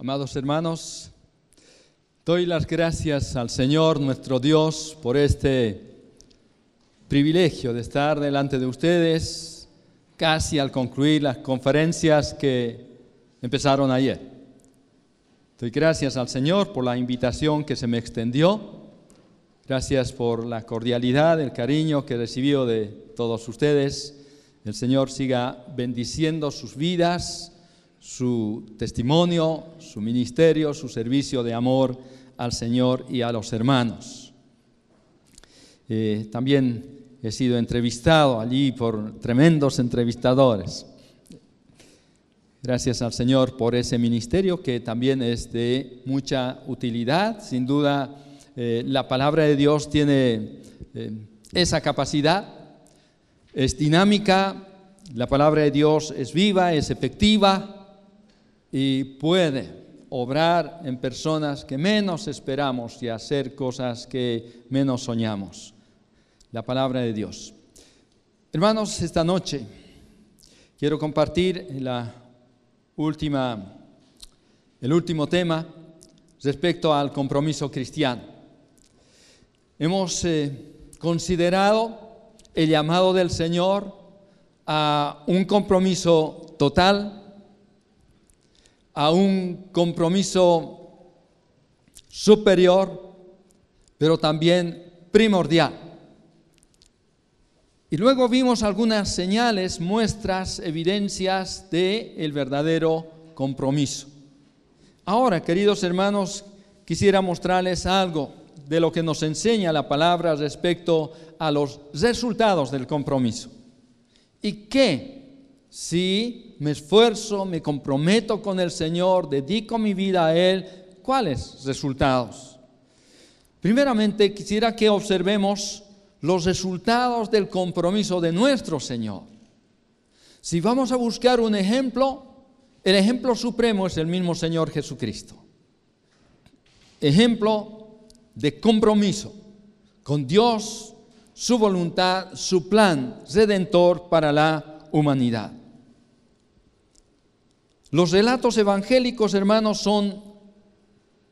Amados hermanos, doy las gracias al Señor nuestro Dios por este privilegio de estar delante de ustedes casi al concluir las conferencias que empezaron ayer. Doy gracias al Señor por la invitación que se me extendió. Gracias por la cordialidad, el cariño que he recibido de todos ustedes. El Señor siga bendiciendo sus vidas, su testimonio, su ministerio, su servicio de amor al Señor y a los hermanos. Eh, también he sido entrevistado allí por tremendos entrevistadores. Gracias al Señor por ese ministerio que también es de mucha utilidad. Sin duda, eh, la palabra de Dios tiene eh, esa capacidad es dinámica, la palabra de Dios es viva, es efectiva y puede obrar en personas que menos esperamos y hacer cosas que menos soñamos. La palabra de Dios. Hermanos, esta noche quiero compartir el último tema respecto al compromiso cristiano. Hemos eh, considerado el llamado del Señor a un compromiso total, a un compromiso superior, pero también primordial. Y luego vimos algunas señales, muestras, evidencias de el verdadero compromiso. Ahora, queridos hermanos, quisiera mostrarles algo de lo que nos enseña la palabra respecto a los resultados del compromiso. Y que si me esfuerzo, me comprometo con el Señor, dedico mi vida a Él, ¿cuáles resultados? Primeramente, quisiera que observemos los resultados del compromiso de nuestro Señor. Si vamos a buscar un ejemplo, el ejemplo supremo es el mismo Señor Jesucristo. Ejemplo de compromiso con Dios, su voluntad, su plan redentor para la humanidad. Los relatos evangélicos, hermanos, son,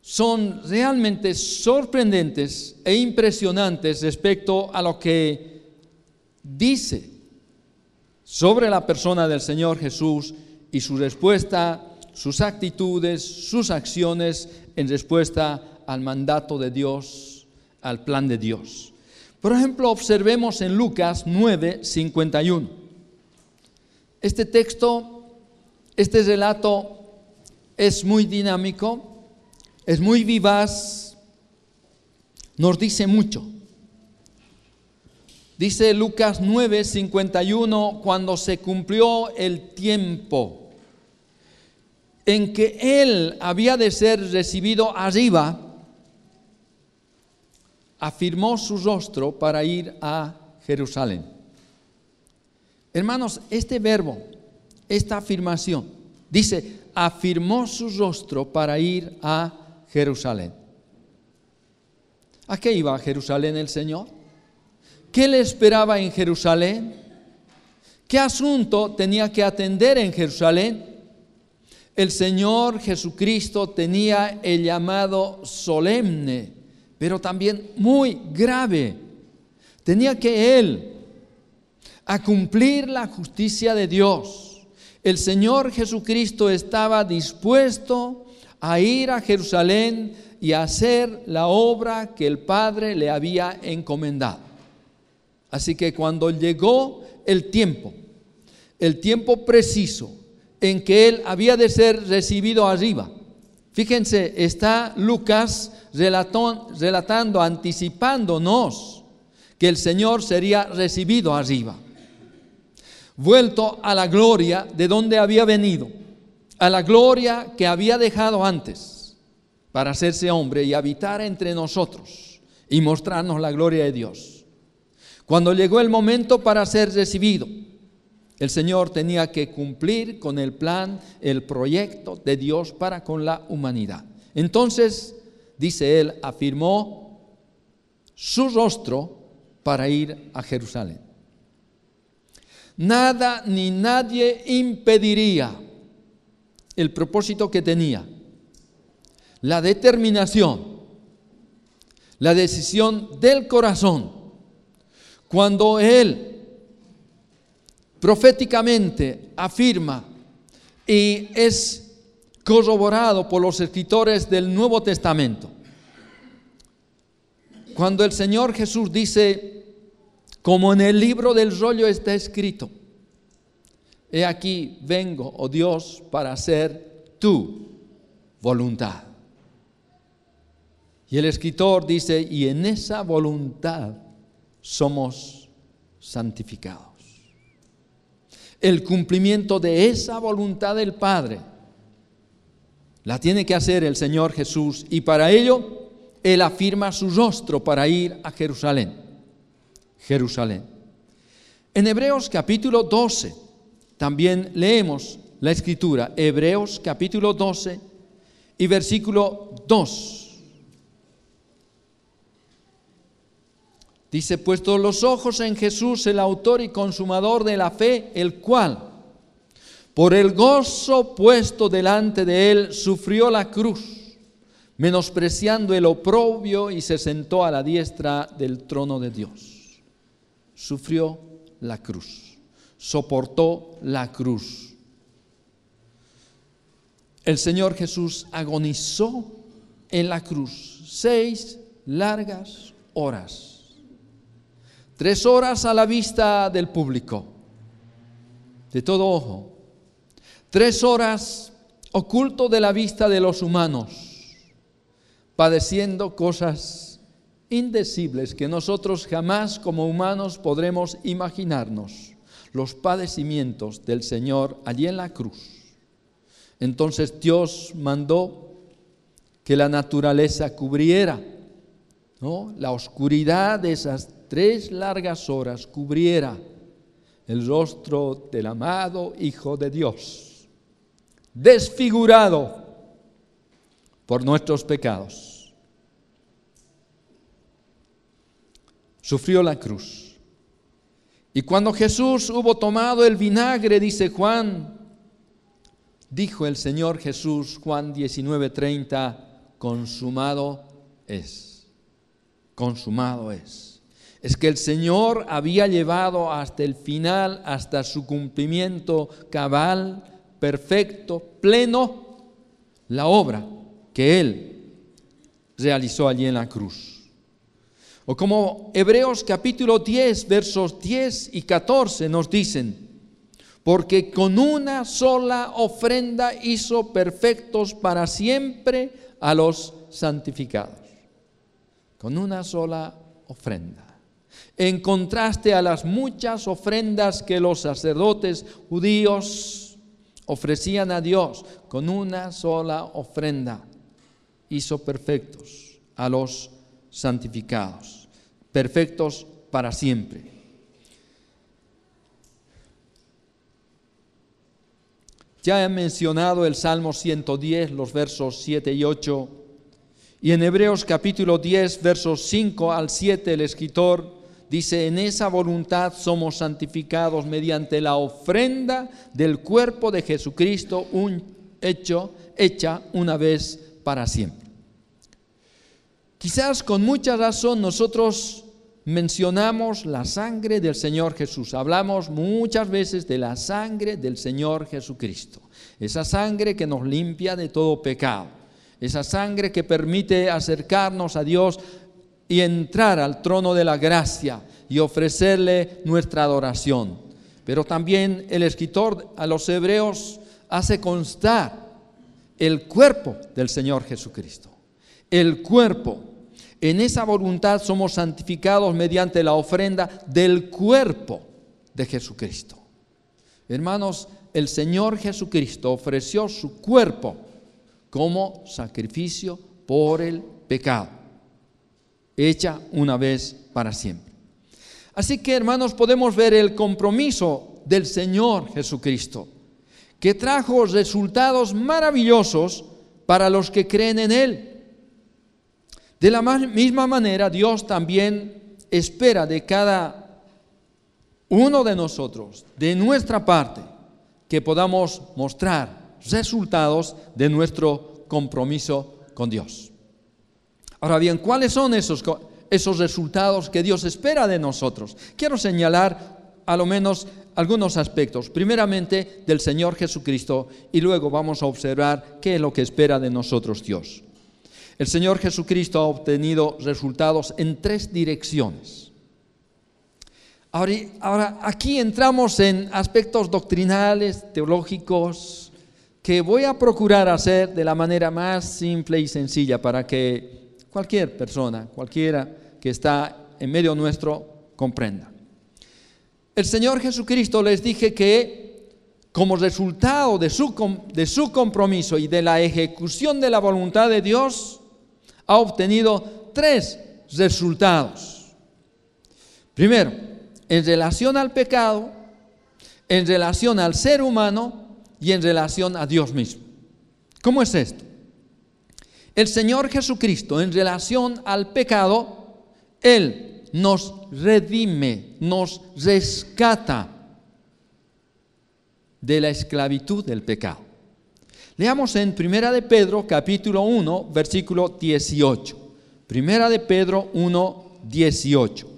son realmente sorprendentes e impresionantes respecto a lo que dice sobre la persona del Señor Jesús y su respuesta, sus actitudes, sus acciones en respuesta al mandato de Dios, al plan de Dios. Por ejemplo, observemos en Lucas 9, 51. Este texto, este relato es muy dinámico, es muy vivaz, nos dice mucho. Dice Lucas 9, 51, cuando se cumplió el tiempo en que él había de ser recibido arriba, afirmó su rostro para ir a Jerusalén. Hermanos, este verbo, esta afirmación, dice, afirmó su rostro para ir a Jerusalén. ¿A qué iba a Jerusalén el Señor? ¿Qué le esperaba en Jerusalén? ¿Qué asunto tenía que atender en Jerusalén? El Señor Jesucristo tenía el llamado solemne pero también muy grave. Tenía que él a cumplir la justicia de Dios. El Señor Jesucristo estaba dispuesto a ir a Jerusalén y a hacer la obra que el Padre le había encomendado. Así que cuando llegó el tiempo, el tiempo preciso en que él había de ser recibido arriba, Fíjense, está Lucas relatando, anticipándonos que el Señor sería recibido arriba, vuelto a la gloria de donde había venido, a la gloria que había dejado antes para hacerse hombre y habitar entre nosotros y mostrarnos la gloria de Dios. Cuando llegó el momento para ser recibido, el Señor tenía que cumplir con el plan, el proyecto de Dios para con la humanidad. Entonces, dice él, afirmó su rostro para ir a Jerusalén. Nada ni nadie impediría el propósito que tenía la determinación, la decisión del corazón, cuando Él proféticamente afirma y es corroborado por los escritores del Nuevo Testamento. Cuando el Señor Jesús dice, como en el libro del rollo está escrito, he aquí vengo, oh Dios, para hacer tu voluntad. Y el escritor dice, y en esa voluntad somos santificados. El cumplimiento de esa voluntad del Padre la tiene que hacer el Señor Jesús y para ello Él afirma su rostro para ir a Jerusalén. Jerusalén. En Hebreos capítulo 12 también leemos la escritura, Hebreos capítulo 12 y versículo 2. Dice, puesto los ojos en Jesús, el autor y consumador de la fe, el cual, por el gozo puesto delante de él, sufrió la cruz, menospreciando el oprobio y se sentó a la diestra del trono de Dios. Sufrió la cruz, soportó la cruz. El Señor Jesús agonizó en la cruz seis largas horas Tres horas a la vista del público, de todo ojo. Tres horas oculto de la vista de los humanos, padeciendo cosas indecibles que nosotros jamás como humanos podremos imaginarnos. Los padecimientos del Señor allí en la cruz. Entonces Dios mandó que la naturaleza cubriera ¿no? la oscuridad de esas tres largas horas cubriera el rostro del amado Hijo de Dios, desfigurado por nuestros pecados. Sufrió la cruz. Y cuando Jesús hubo tomado el vinagre, dice Juan, dijo el Señor Jesús, Juan 19:30, consumado es, consumado es es que el Señor había llevado hasta el final, hasta su cumplimiento cabal, perfecto, pleno, la obra que Él realizó allí en la cruz. O como Hebreos capítulo 10, versos 10 y 14 nos dicen, porque con una sola ofrenda hizo perfectos para siempre a los santificados. Con una sola ofrenda en contraste a las muchas ofrendas que los sacerdotes judíos ofrecían a Dios con una sola ofrenda. Hizo perfectos a los santificados, perfectos para siempre. Ya he mencionado el Salmo 110, los versos 7 y 8, y en Hebreos capítulo 10, versos 5 al 7, el escritor dice, en esa voluntad somos santificados mediante la ofrenda del cuerpo de Jesucristo, un hecho, hecha una vez para siempre. Quizás con mucha razón nosotros mencionamos la sangre del Señor Jesús. Hablamos muchas veces de la sangre del Señor Jesucristo. Esa sangre que nos limpia de todo pecado. Esa sangre que permite acercarnos a Dios y entrar al trono de la gracia y ofrecerle nuestra adoración. Pero también el escritor a los hebreos hace constar el cuerpo del Señor Jesucristo. El cuerpo. En esa voluntad somos santificados mediante la ofrenda del cuerpo de Jesucristo. Hermanos, el Señor Jesucristo ofreció su cuerpo como sacrificio por el pecado hecha una vez para siempre. Así que hermanos podemos ver el compromiso del Señor Jesucristo, que trajo resultados maravillosos para los que creen en Él. De la misma manera, Dios también espera de cada uno de nosotros, de nuestra parte, que podamos mostrar resultados de nuestro compromiso con Dios. Ahora bien, ¿cuáles son esos, esos resultados que Dios espera de nosotros? Quiero señalar a lo menos algunos aspectos, primeramente del Señor Jesucristo y luego vamos a observar qué es lo que espera de nosotros Dios. El Señor Jesucristo ha obtenido resultados en tres direcciones. Ahora, aquí entramos en aspectos doctrinales, teológicos, que voy a procurar hacer de la manera más simple y sencilla para que cualquier persona, cualquiera que está en medio nuestro, comprenda. El Señor Jesucristo les dije que como resultado de su, de su compromiso y de la ejecución de la voluntad de Dios, ha obtenido tres resultados. Primero, en relación al pecado, en relación al ser humano y en relación a Dios mismo. ¿Cómo es esto? El Señor Jesucristo en relación al pecado, Él nos redime, nos rescata de la esclavitud del pecado. Leamos en Primera de Pedro capítulo 1, versículo 18. Primera de Pedro 1, 18.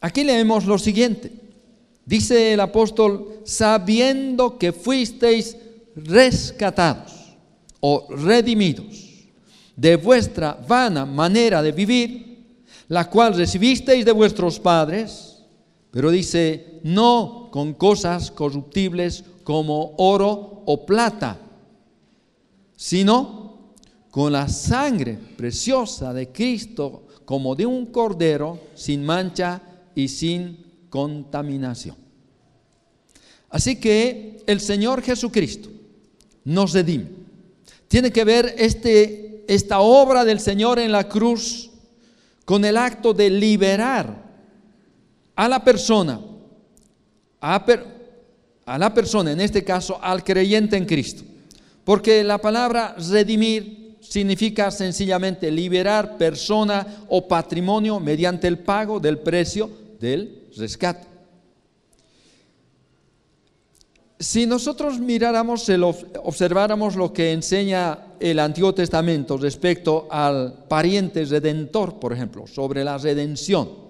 Aquí leemos lo siguiente. Dice el apóstol, sabiendo que fuisteis rescatados o redimidos de vuestra vana manera de vivir, la cual recibisteis de vuestros padres, pero dice, no con cosas corruptibles como oro o plata, sino con la sangre preciosa de Cristo como de un cordero sin mancha y sin contaminación. Así que el Señor Jesucristo nos redime. Tiene que ver este, esta obra del Señor en la cruz con el acto de liberar a la persona, a, la persona, en este caso al creyente en Cristo. Porque la palabra redimir significa sencillamente liberar persona o patrimonio mediante el pago del precio del rescate. Si nosotros miráramos, observáramos lo que enseña el Antiguo Testamento respecto al pariente redentor, por ejemplo, sobre la redención,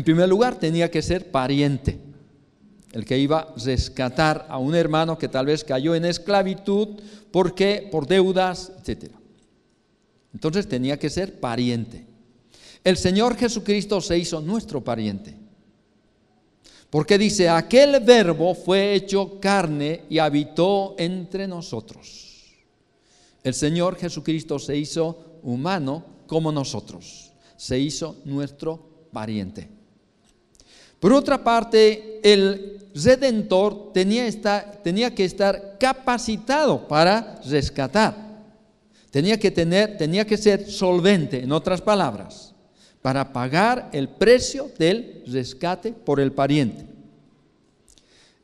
en primer lugar, tenía que ser pariente, el que iba a rescatar a un hermano que tal vez cayó en esclavitud porque por deudas, etc. Entonces tenía que ser pariente. El Señor Jesucristo se hizo nuestro pariente. Porque dice, aquel verbo fue hecho carne y habitó entre nosotros. El Señor Jesucristo se hizo humano como nosotros. Se hizo nuestro pariente. Por otra parte, el redentor tenía, que estar capacitado para rescatar. Tenía que, tener, tenía que ser solvente, en otras palabras, para pagar el precio del rescate por el pariente.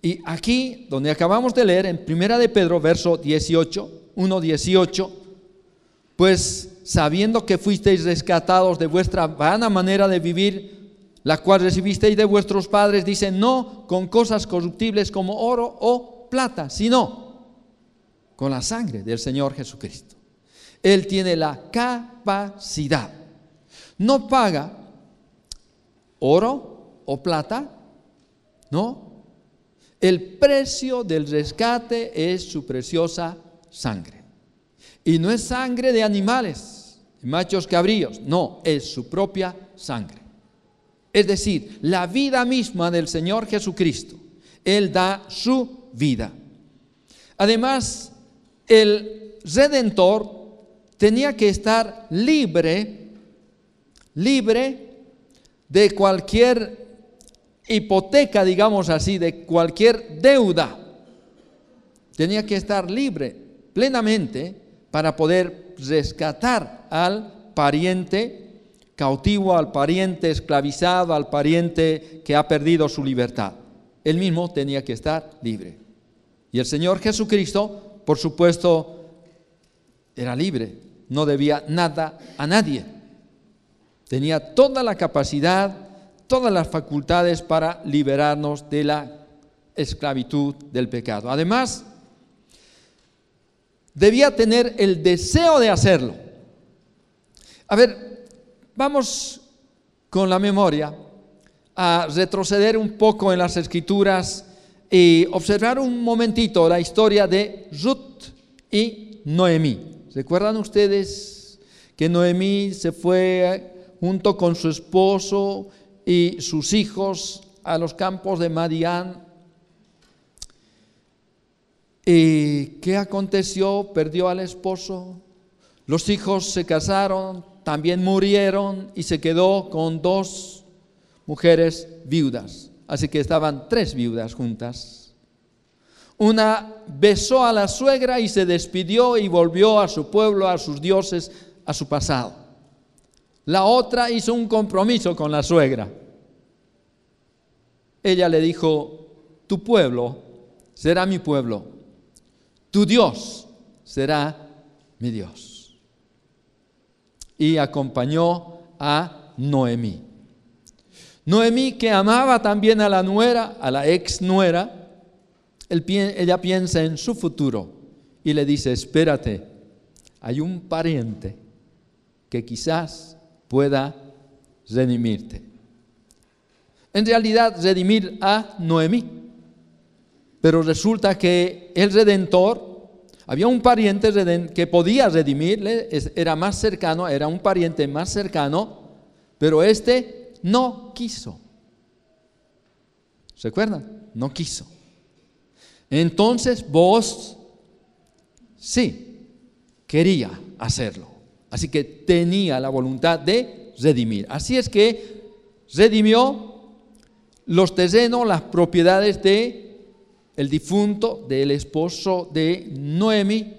Y aquí, donde acabamos de leer, en Primera de Pedro, verso 18, 1, 18, pues sabiendo que fuisteis rescatados de vuestra vana manera de vivir, la cual recibisteis de vuestros padres, dice, no con cosas corruptibles como oro o plata, sino con la sangre del Señor Jesucristo. Él tiene la capacidad. No paga oro o plata, no. El precio del rescate es su preciosa sangre. Y no es sangre de animales, machos cabríos, no, es su propia sangre. Es decir, la vida misma del Señor Jesucristo. Él da su vida. Además, el redentor tenía que estar libre, libre de cualquier hipoteca, digamos así, de cualquier deuda. Tenía que estar libre plenamente para poder rescatar al pariente cautivo, al pariente esclavizado, al pariente que ha perdido su libertad. Él mismo tenía que estar libre. Y el Señor Jesucristo, por supuesto, era libre, no debía nada a nadie. Tenía toda la capacidad, todas las facultades para liberarnos de la esclavitud del pecado. Además, debía tener el deseo de hacerlo. A ver, vamos con la memoria a retroceder un poco en las escrituras y observar un momentito la historia de Ruth y Noemí. ¿Recuerdan ustedes que Noemí se fue junto con su esposo y sus hijos a los campos de Madián? ¿Y qué aconteció? Perdió al esposo. Los hijos se casaron, también murieron y se quedó con dos mujeres viudas. Así que estaban tres viudas juntas. Una besó a la suegra y se despidió y volvió a su pueblo, a sus dioses, a su pasado. La otra hizo un compromiso con la suegra. Ella le dijo, tu pueblo será mi pueblo, tu Dios será mi Dios. Y acompañó a Noemí. Noemí, que amaba también a la nuera, a la ex nuera, ella piensa en su futuro y le dice, espérate, hay un pariente que quizás pueda redimirte. En realidad, redimir a Noemí. Pero resulta que el redentor, había un pariente que podía redimirle, era más cercano, era un pariente más cercano, pero este no quiso. ¿Se acuerdan? No quiso. Entonces vos sí quería hacerlo. Así que tenía la voluntad de redimir. Así es que redimió los terrenos, las propiedades de el difunto, del esposo de Noemi.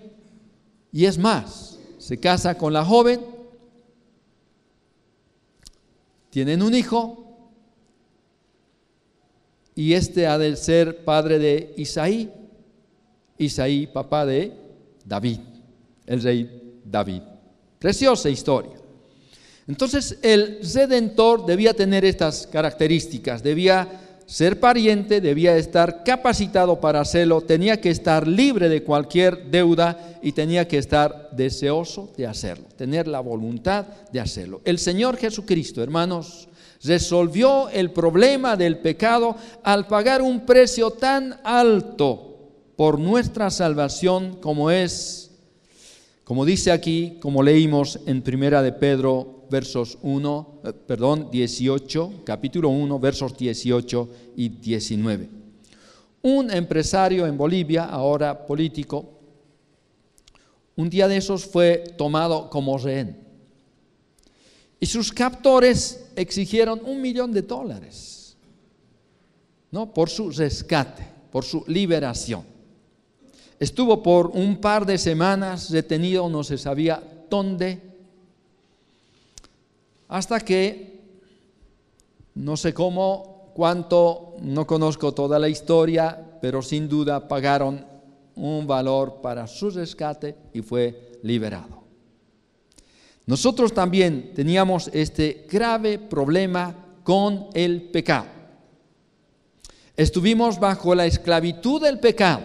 Y es más, se casa con la joven tienen un hijo y este ha de ser padre de Isaí, Isaí papá de David, el rey David. Preciosa historia. Entonces el redentor debía tener estas características, debía ser pariente, debía estar capacitado para hacerlo, tenía que estar libre de cualquier deuda y tenía que estar deseoso de hacerlo, tener la voluntad de hacerlo. El Señor Jesucristo, hermanos, resolvió el problema del pecado al pagar un precio tan alto por nuestra salvación como es, como dice aquí, como leímos en Primera de Pedro versos 1, eh, perdón, 18, capítulo 1, versos 18 y 19. Un empresario en Bolivia, ahora político, un día de esos fue tomado como rehén. Y sus captores exigieron un millón de dólares, ¿no? Por su rescate, por su liberación. Estuvo por un par de semanas detenido, no se sabía dónde, hasta que, no sé cómo, cuánto, no conozco toda la historia, pero sin duda pagaron un valor para su rescate y fue liberado. Nosotros también teníamos este grave problema con el pecado. Estuvimos bajo la esclavitud del pecado,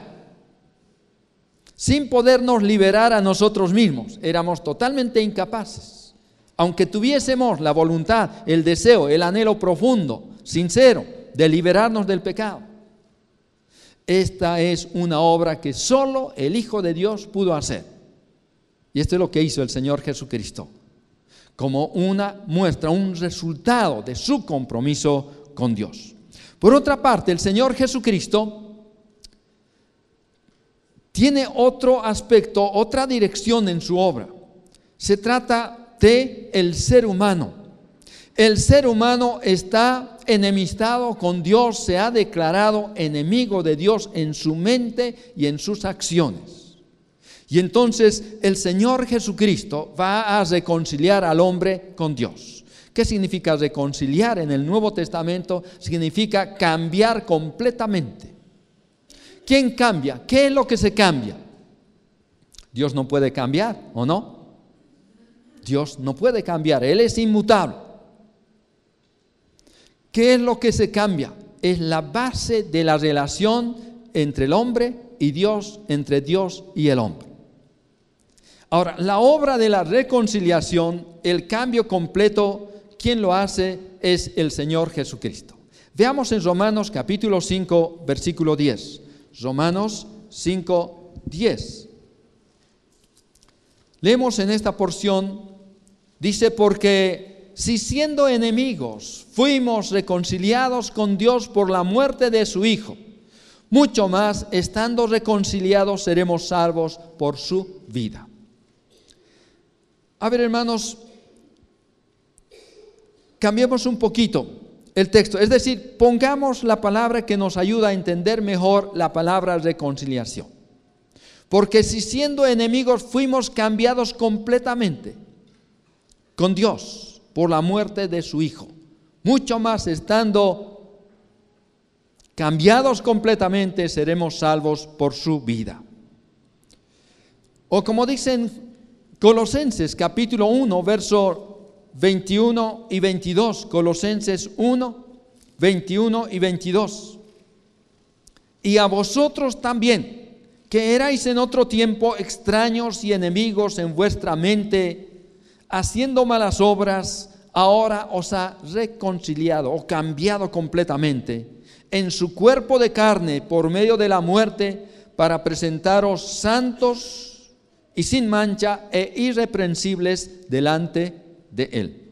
sin podernos liberar a nosotros mismos. Éramos totalmente incapaces aunque tuviésemos la voluntad, el deseo, el anhelo profundo, sincero, de liberarnos del pecado. Esta es una obra que solo el Hijo de Dios pudo hacer. Y esto es lo que hizo el Señor Jesucristo, como una muestra, un resultado de su compromiso con Dios. Por otra parte, el Señor Jesucristo tiene otro aspecto, otra dirección en su obra. Se trata de el ser humano. El ser humano está enemistado con Dios, se ha declarado enemigo de Dios en su mente y en sus acciones. Y entonces el Señor Jesucristo va a reconciliar al hombre con Dios. ¿Qué significa reconciliar en el Nuevo Testamento? Significa cambiar completamente. ¿Quién cambia? ¿Qué es lo que se cambia? Dios no puede cambiar, ¿o no? Dios no puede cambiar, Él es inmutable. ¿Qué es lo que se cambia? es la base de la relación entre el hombre y Dios, entre Dios y el hombre. Ahora, la obra de la reconciliación, el cambio completo, quien lo hace es el Señor Jesucristo. Veamos en Romanos capítulo 5, versículo 10. Romanos 5, 10. Leemos en esta porción, dice, porque si siendo enemigos fuimos reconciliados con Dios por la muerte de su Hijo, mucho más, estando reconciliados, seremos salvos por su vida. A ver, hermanos, cambiemos un poquito el texto. Es decir, pongamos la palabra que nos ayuda a entender mejor la palabra reconciliación. Porque si siendo enemigos fuimos cambiados completamente con Dios por la muerte de su Hijo, mucho más estando cambiados completamente seremos salvos por su vida. O como dicen Colosenses capítulo 1, verso 21 y 22, Colosenses 1, 21 y 22. Y a vosotros también que erais en otro tiempo extraños y enemigos en vuestra mente, haciendo malas obras, ahora os ha reconciliado o cambiado completamente en su cuerpo de carne por medio de la muerte para presentaros santos y sin mancha e irreprensibles delante de Él.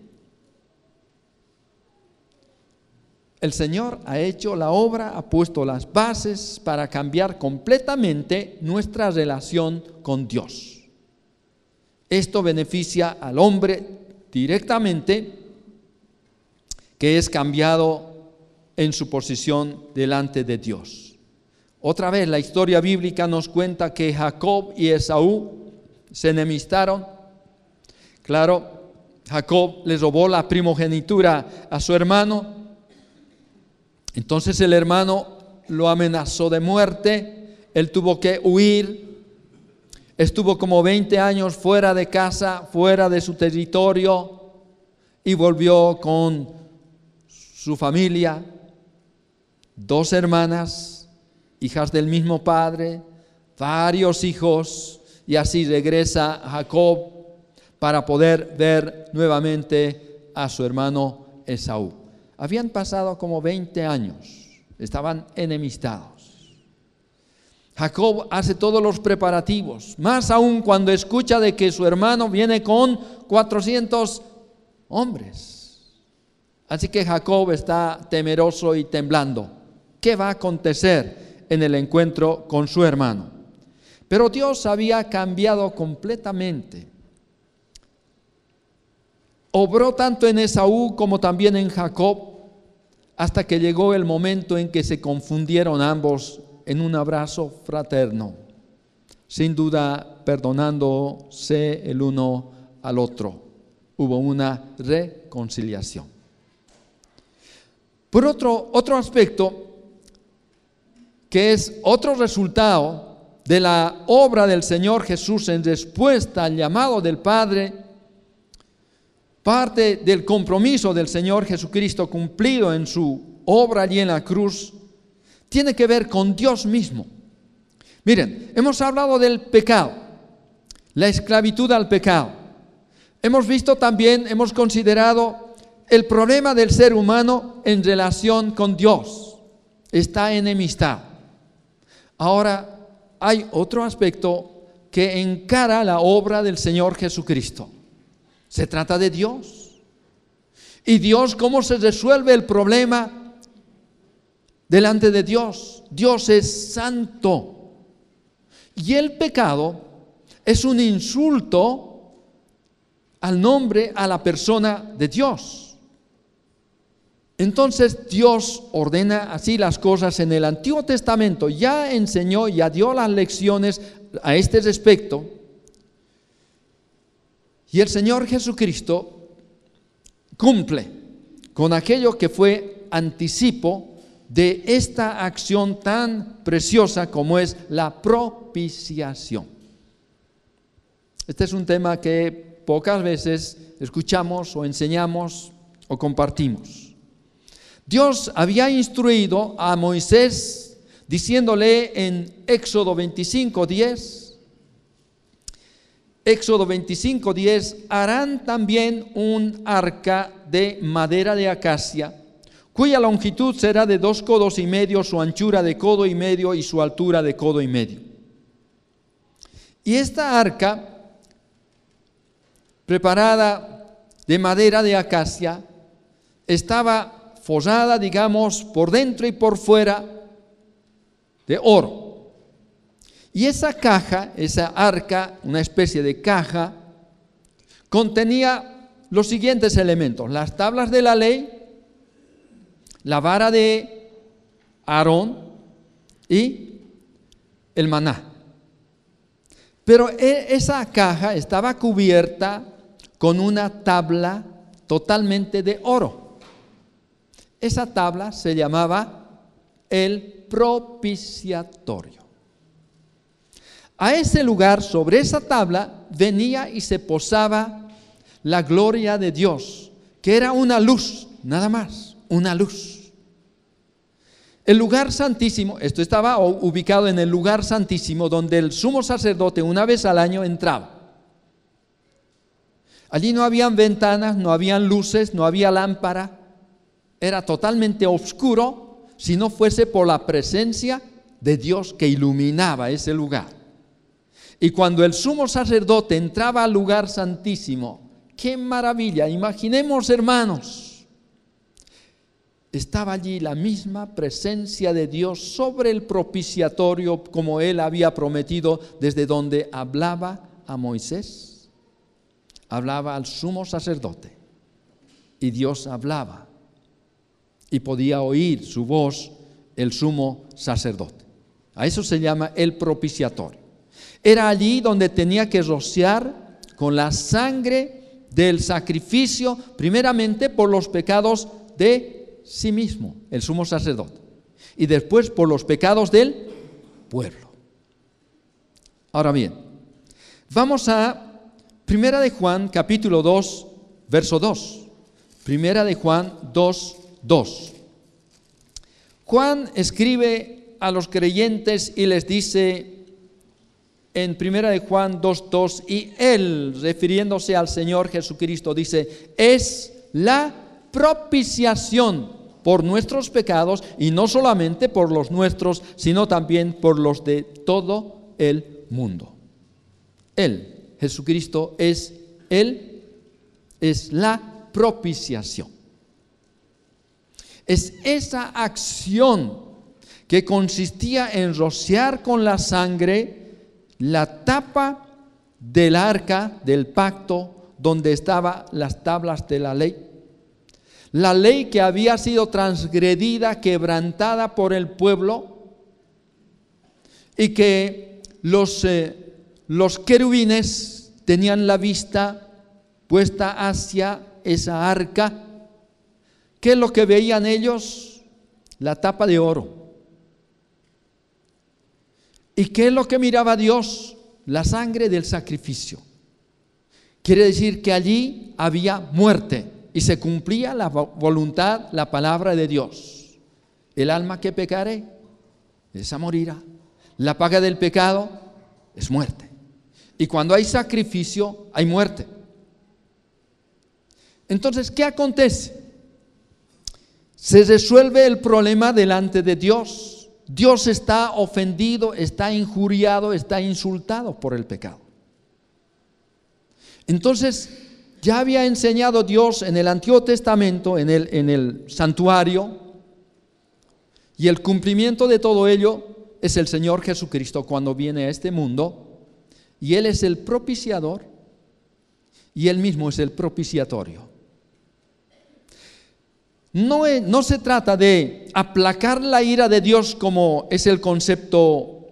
El Señor ha hecho la obra, ha puesto las bases para cambiar completamente nuestra relación con Dios. Esto beneficia al hombre directamente, que es cambiado en su posición delante de Dios. Otra vez la historia bíblica nos cuenta que Jacob y Esaú se enemistaron. Claro, Jacob le robó la primogenitura a su hermano. Entonces el hermano lo amenazó de muerte, él tuvo que huir, estuvo como 20 años fuera de casa, fuera de su territorio y volvió con su familia, dos hermanas, hijas del mismo padre, varios hijos, y así regresa Jacob para poder ver nuevamente a su hermano Esaú. Habían pasado como 20 años, estaban enemistados. Jacob hace todos los preparativos, más aún cuando escucha de que su hermano viene con 400 hombres. Así que Jacob está temeroso y temblando. ¿Qué va a acontecer en el encuentro con su hermano? Pero Dios había cambiado completamente obró tanto en Esaú como también en Jacob hasta que llegó el momento en que se confundieron ambos en un abrazo fraterno, sin duda perdonándose el uno al otro. Hubo una reconciliación. Por otro, otro aspecto, que es otro resultado de la obra del Señor Jesús en respuesta al llamado del Padre, Parte del compromiso del Señor Jesucristo cumplido en su obra allí en la cruz tiene que ver con Dios mismo. Miren, hemos hablado del pecado, la esclavitud al pecado. Hemos visto también, hemos considerado el problema del ser humano en relación con Dios. Está enemistado. Ahora hay otro aspecto que encara la obra del Señor Jesucristo. Se trata de Dios. ¿Y Dios cómo se resuelve el problema delante de Dios? Dios es santo. Y el pecado es un insulto al nombre, a la persona de Dios. Entonces Dios ordena así las cosas en el Antiguo Testamento, ya enseñó, ya dio las lecciones a este respecto. Y el Señor Jesucristo cumple con aquello que fue anticipo de esta acción tan preciosa como es la propiciación. Este es un tema que pocas veces escuchamos o enseñamos o compartimos. Dios había instruido a Moisés diciéndole en Éxodo 25, 10, Éxodo 25, 10, harán también un arca de madera de acacia, cuya longitud será de dos codos y medio, su anchura de codo y medio y su altura de codo y medio. Y esta arca, preparada de madera de acacia, estaba forrada, digamos, por dentro y por fuera de oro. Y esa caja, esa arca, una especie de caja, contenía los siguientes elementos, las tablas de la ley, la vara de Aarón y el maná. Pero e, esa caja estaba cubierta con una tabla totalmente de oro. Esa tabla se llamaba el propiciatorio. A ese lugar, sobre esa tabla, venía y se posaba la gloria de Dios, que era una luz, nada más, una luz. El lugar santísimo, esto estaba ubicado en el lugar santísimo donde el sumo sacerdote una vez al año entraba. Allí no habían ventanas, no habían luces, no había lámpara, era totalmente oscuro si no fuese por la presencia de Dios que iluminaba ese lugar. Y cuando el sumo sacerdote entraba al lugar santísimo, qué maravilla, imaginemos hermanos, estaba allí la misma presencia de Dios sobre el propiciatorio como él había prometido desde donde hablaba a Moisés, hablaba al sumo sacerdote y Dios hablaba y podía oír su voz el sumo sacerdote. A eso se llama el propiciatorio. Era allí donde tenía que rociar con la sangre del sacrificio, primeramente por los pecados de sí mismo, el sumo sacerdote, y después por los pecados del pueblo. Ahora bien, vamos a Primera de Juan capítulo 2, verso 2. Primera de Juan 2, 2. Juan escribe a los creyentes y les dice en primera de Juan 2:2 y él refiriéndose al Señor Jesucristo dice, es la propiciación por nuestros pecados y no solamente por los nuestros, sino también por los de todo el mundo. Él, Jesucristo es él es la propiciación. Es esa acción que consistía en rociar con la sangre la tapa del arca del pacto donde estaban las tablas de la ley. La ley que había sido transgredida, quebrantada por el pueblo y que los, eh, los querubines tenían la vista puesta hacia esa arca ¿Qué es lo que veían ellos? La tapa de oro. ¿Y qué es lo que miraba Dios? La sangre del sacrificio. Quiere decir que allí había muerte y se cumplía la voluntad, la palabra de Dios. El alma que pecare, esa morirá. La paga del pecado es muerte. Y cuando hay sacrificio, hay muerte. Entonces, ¿qué acontece? se resuelve el problema delante de Dios. Dios está ofendido, está injuriado, está insultado por el pecado. Entonces, ya había enseñado Dios en el Antiguo Testamento, en el, en el santuario, y el cumplimiento de todo ello es el Señor Jesucristo cuando viene a este mundo, y Él es el propiciador, y Él mismo es el propiciatorio. No, se trata de aplacar la ira de Dios como es el concepto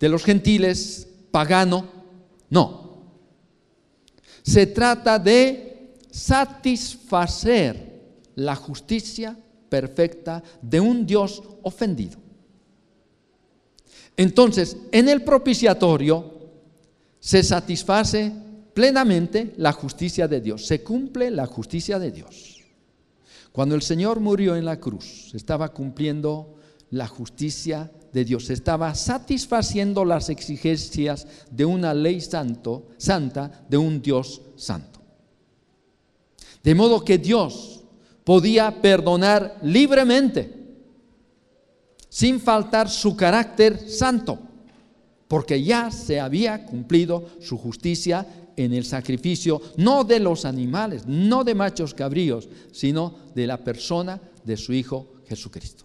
de los gentiles pagano, no. Se trata de satisfacer la justicia perfecta de un Dios ofendido. Entonces, en el propiciatorio se satisface plenamente la justicia de Dios, se cumple la justicia de Dios. Cuando el Señor murió en la cruz, estaba cumpliendo la justicia de Dios, estaba satisfaciendo las exigencias de una ley santo, santa, de un Dios santo. De modo que Dios podía perdonar libremente, sin faltar su carácter santo, porque ya se había cumplido su justicia en el sacrificio, no de los animales, no de machos cabríos, sino de la persona de su Hijo Jesucristo.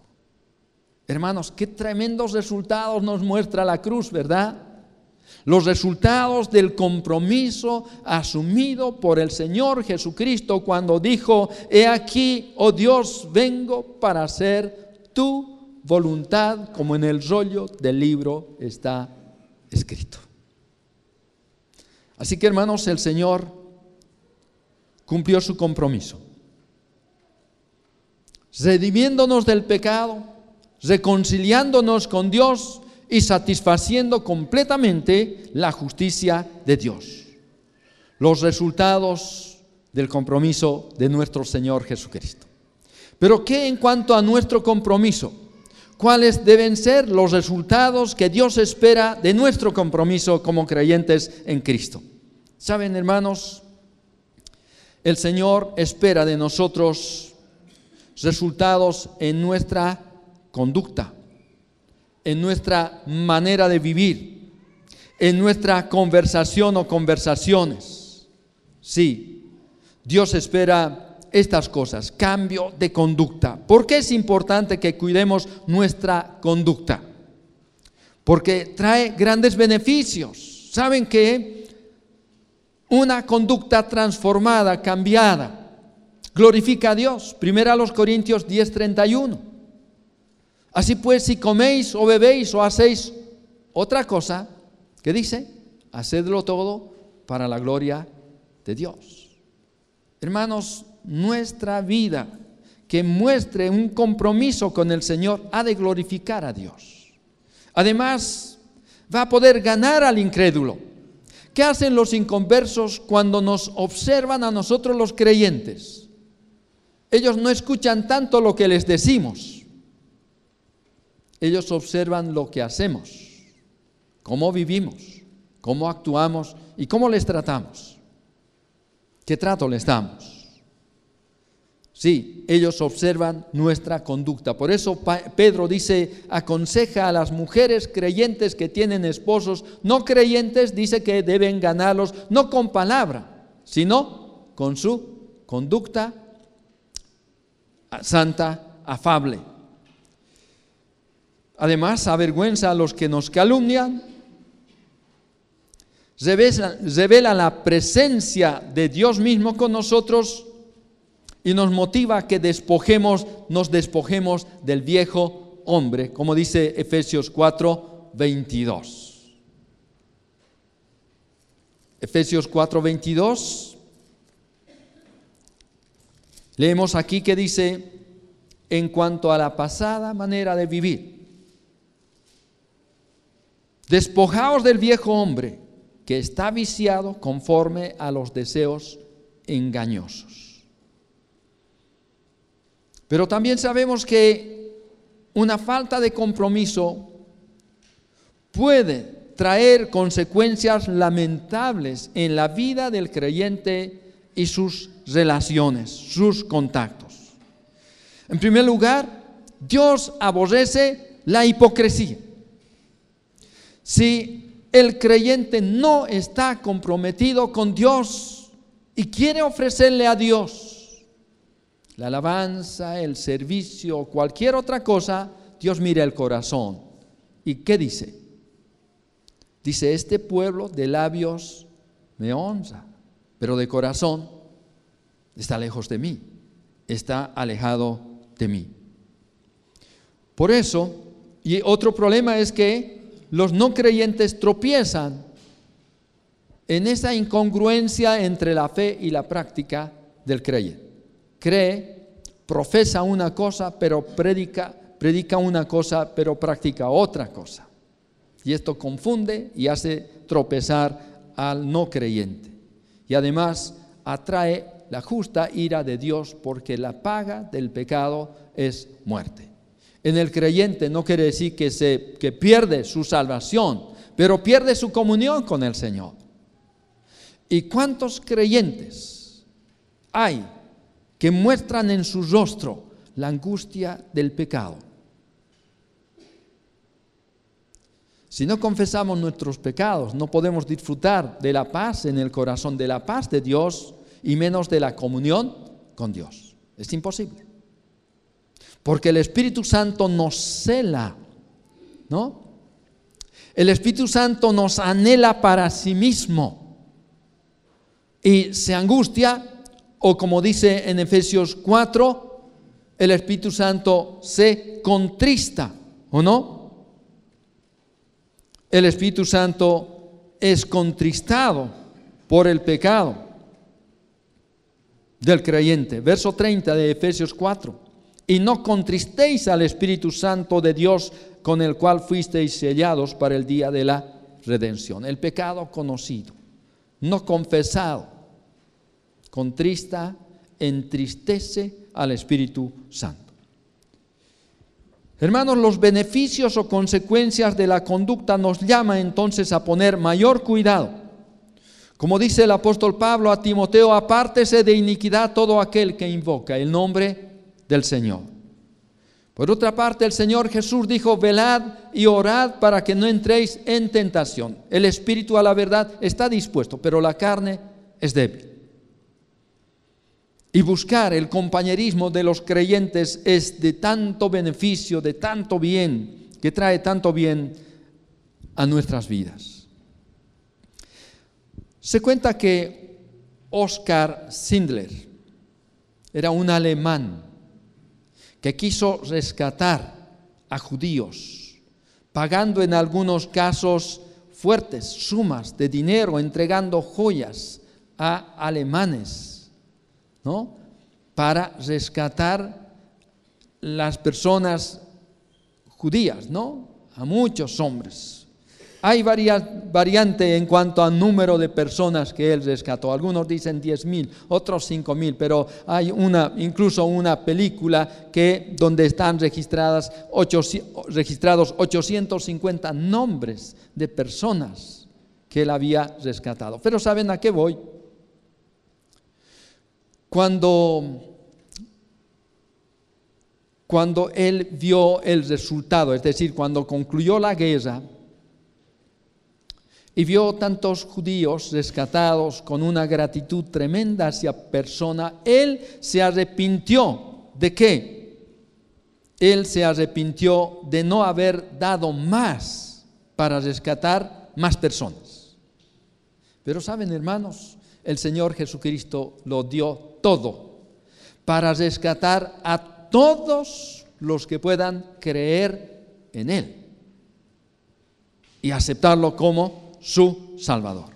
Hermanos, qué tremendos resultados nos muestra la cruz, ¿verdad? Los resultados del compromiso asumido por el Señor Jesucristo cuando dijo, he aquí, oh Dios, vengo para hacer tu voluntad, como en el rollo del libro está escrito. Así que hermanos, el Señor cumplió su compromiso, redimiéndonos del pecado, reconciliándonos con Dios y satisfaciendo completamente la justicia de Dios. Los resultados del compromiso de nuestro Señor Jesucristo. Pero ¿qué en cuanto a nuestro compromiso? ¿Cuáles deben ser los resultados que Dios espera de nuestro compromiso como creyentes en Cristo? Saben, hermanos, el Señor espera de nosotros resultados en nuestra conducta, en nuestra manera de vivir, en nuestra conversación o conversaciones. Sí, Dios espera estas cosas, cambio de conducta. ¿Por qué es importante que cuidemos nuestra conducta? Porque trae grandes beneficios. ¿Saben que Una conducta transformada, cambiada, glorifica a Dios. Primera a los Corintios 10:31. Así pues, si coméis o bebéis o hacéis otra cosa, ¿qué dice? Hacedlo todo para la gloria de Dios. Hermanos, nuestra vida que muestre un compromiso con el Señor ha de glorificar a Dios. Además, va a poder ganar al incrédulo. ¿Qué hacen los inconversos cuando nos observan a nosotros los creyentes? Ellos no escuchan tanto lo que les decimos ellos observan lo que hacemos, cómo vivimos, cómo actuamos y cómo les tratamos. ¿Qué trato les damos? Sí, ellos observan nuestra conducta. Por eso Pedro dice, aconseja a las mujeres creyentes que tienen esposos no creyentes, dice que deben ganarlos no con palabra, sino con su conducta santa, afable. Además, avergüenza a los que nos calumnian, revela, la presencia de Dios mismo con nosotros y nos motiva a que despojemos, nos despojemos del viejo hombre, como dice Efesios 4, 22. Efesios 4, 22. Leemos aquí que dice, en cuanto a la pasada manera de vivir, Despojaos del viejo hombre que está viciado conforme a los deseos engañosos. Pero también sabemos que una falta de compromiso puede traer consecuencias lamentables en la vida del creyente y sus relaciones, sus contactos. En primer lugar, Dios aborrece la hipocresía. Si el creyente no está comprometido con Dios y quiere ofrecerle a Dios la alabanza, el servicio cualquier otra cosa, Dios mira el corazón. ¿Y qué dice? Dice, este pueblo de labios me honra, pero de corazón está lejos de mí, está alejado de mí. Por eso, y otro problema es que los no creyentes tropiezan en esa incongruencia entre la fe y la práctica del creyente. Cree, profesa una cosa, pero predica, predica una cosa, pero practica otra cosa. Y esto confunde y hace tropezar al no creyente. Y además atrae la justa ira de Dios, porque la paga del pecado es muerte. En el creyente no quiere decir que, se, que pierde su salvación, pero pierde su comunión con el Señor. ¿Y cuántos creyentes hay que muestran en su rostro la angustia del pecado? Si no confesamos nuestros pecados, no podemos disfrutar de la paz en el corazón, de la paz de Dios y menos de la comunión con Dios. Es imposible. Porque el Espíritu Santo nos cela, ¿no? El Espíritu Santo nos anhela para sí mismo y se angustia, o como dice en Efesios 4, el Espíritu Santo se contrista, ¿o no? el Espíritu Santo es contristado por el pecado del creyente. Verso 30 de Efesios 4. Y no contristéis al Espíritu Santo de Dios con el cual fuisteis sellados para el día de la redención. El pecado conocido, no confesado, contrista, entristece al Espíritu Santo. Hermanos, los beneficios o consecuencias de la conducta nos llama entonces a poner mayor cuidado. Como dice el apóstol Pablo a Timoteo, apártese de iniquidad todo aquel que invoca el nombre del Señor. Por otra parte, el Señor Jesús dijo, velad y orad para que no entréis en tentación. El espíritu a la verdad está dispuesto, pero la carne es débil. Y buscar el compañerismo de los creyentes es de tanto beneficio, de tanto bien, que trae tanto bien a nuestras vidas. Se cuenta que Oscar Sindler era un alemán que quiso rescatar a judíos, pagando en algunos casos fuertes sumas de dinero, entregando joyas a alemanes ¿no? Para rescatar las personas judías, ¿no? A muchos hombres. Hay variante en cuanto al número de personas que él rescató. Algunos dicen 10 mil, otros 5 mil, pero hay una, incluso una película que, donde están registradas registrados 850 nombres de personas que él había rescatado. Pero ¿saben a qué voy? Cuando, cuando él vio el resultado, es decir, cuando concluyó la guerra, y vio tantos judíos rescatados con una gratitud tremenda hacia persona, él se arrepintió de qué? Él se arrepintió de no haber dado más para rescatar más personas. Pero saben, hermanos, el Señor Jesucristo lo dio todo para rescatar a todos los que puedan creer en Él y aceptarlo como su Salvador.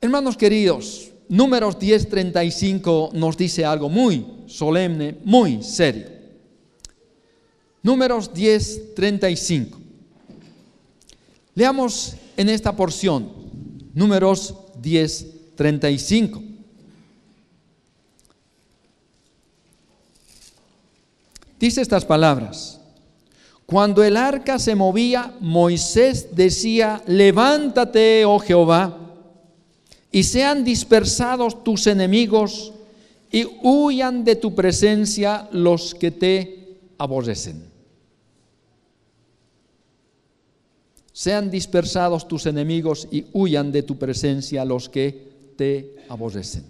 Hermanos queridos, números 10:35 nos dice algo muy solemne, muy serio. Números 10:35. Leamos en esta porción, números 10:35. Dice estas palabras. Cuando el arca se movía, Moisés decía, levántate, oh Jehová, y sean dispersados tus enemigos y huyan de tu presencia los que te aborrecen. Sean dispersados tus enemigos y huyan de tu presencia los que te aborrecen.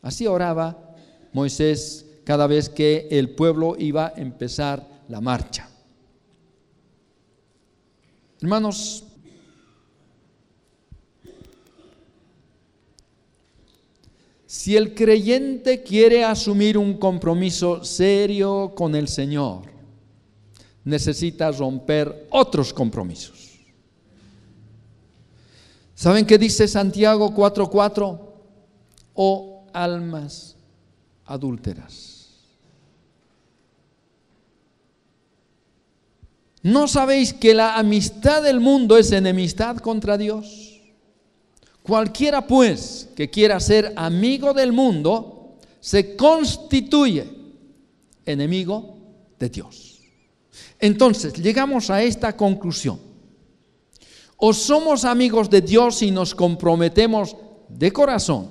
Así oraba Moisés cada vez que el pueblo iba a empezar la marcha. Hermanos, si el creyente quiere asumir un compromiso serio con el Señor, necesita romper otros compromisos. ¿Saben qué dice Santiago 4:4? O almas adúlteras. ¿No sabéis que la amistad del mundo es enemistad contra Dios? Cualquiera pues que quiera ser amigo del mundo se constituye enemigo de Dios. Entonces, llegamos a esta conclusión. O somos amigos de Dios y nos comprometemos de corazón,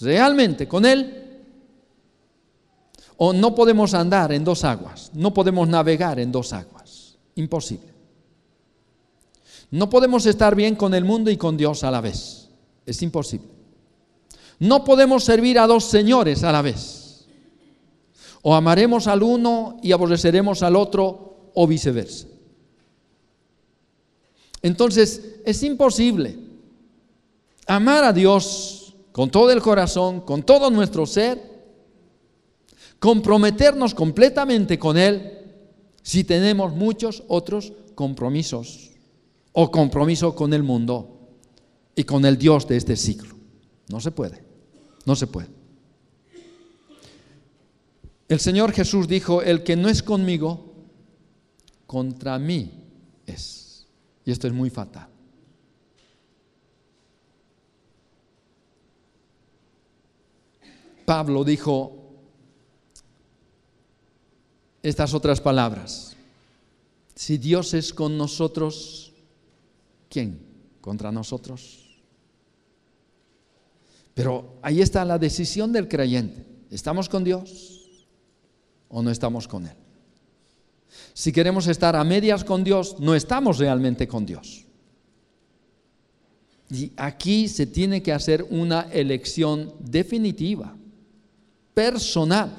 realmente con Él, o no podemos andar en dos aguas, no podemos navegar en dos aguas. Imposible. No podemos estar bien con el mundo y con Dios a la vez. Es imposible. No podemos servir a dos señores a la vez. O amaremos al uno y aborreceremos al otro o viceversa. Entonces, es imposible amar a Dios con todo el corazón, con todo nuestro ser, comprometernos completamente con Él si tenemos muchos otros compromisos o compromiso con el mundo y con el Dios de este siglo. No se puede, no se puede. El Señor Jesús dijo, el que no es conmigo, contra mí es. Y esto es muy fatal. Pablo dijo estas otras palabras. Si Dios es con nosotros, ¿quién contra nosotros? Pero ahí está la decisión del creyente. ¿Estamos con Dios o no estamos con Él? Si queremos estar a medias con Dios, no estamos realmente con Dios. Y aquí se tiene que hacer una elección definitiva, personal.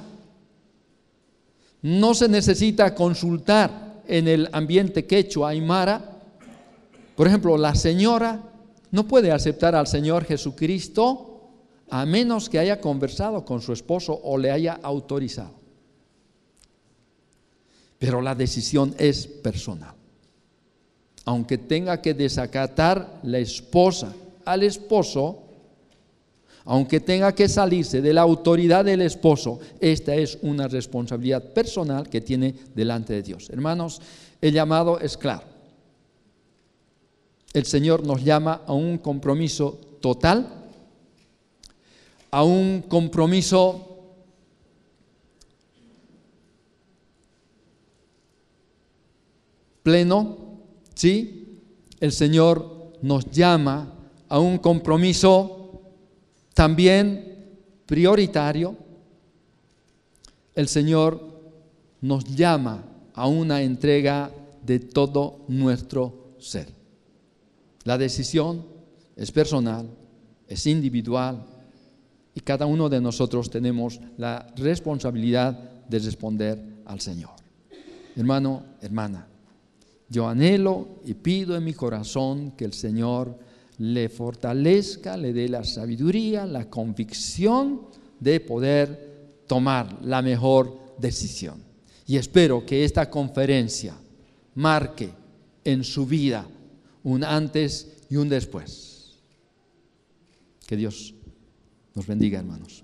No se necesita consultar en el ambiente quechua aymara. Por ejemplo, la señora no puede aceptar al Señor Jesucristo a menos que haya conversado con su esposo o le haya autorizado. Pero la decisión es personal. Aunque tenga que desacatar la esposa al esposo, aunque tenga que salirse de la autoridad del esposo, esta es una responsabilidad personal que tiene delante de Dios. Hermanos, el llamado es claro. El Señor nos llama a un compromiso total, a un compromiso pleno, ¿sí? El Señor nos llama a un compromiso también prioritario, el Señor nos llama a una entrega de todo nuestro ser. La decisión es personal, es individual y cada uno de nosotros tenemos la responsabilidad de responder al Señor. Hermano, hermana, yo anhelo y pido en mi corazón que el Señor le fortalezca, le dé la sabiduría, la convicción de poder tomar la mejor decisión. Y espero que esta conferencia marque en su vida un antes y un después. Que Dios nos bendiga, hermanos.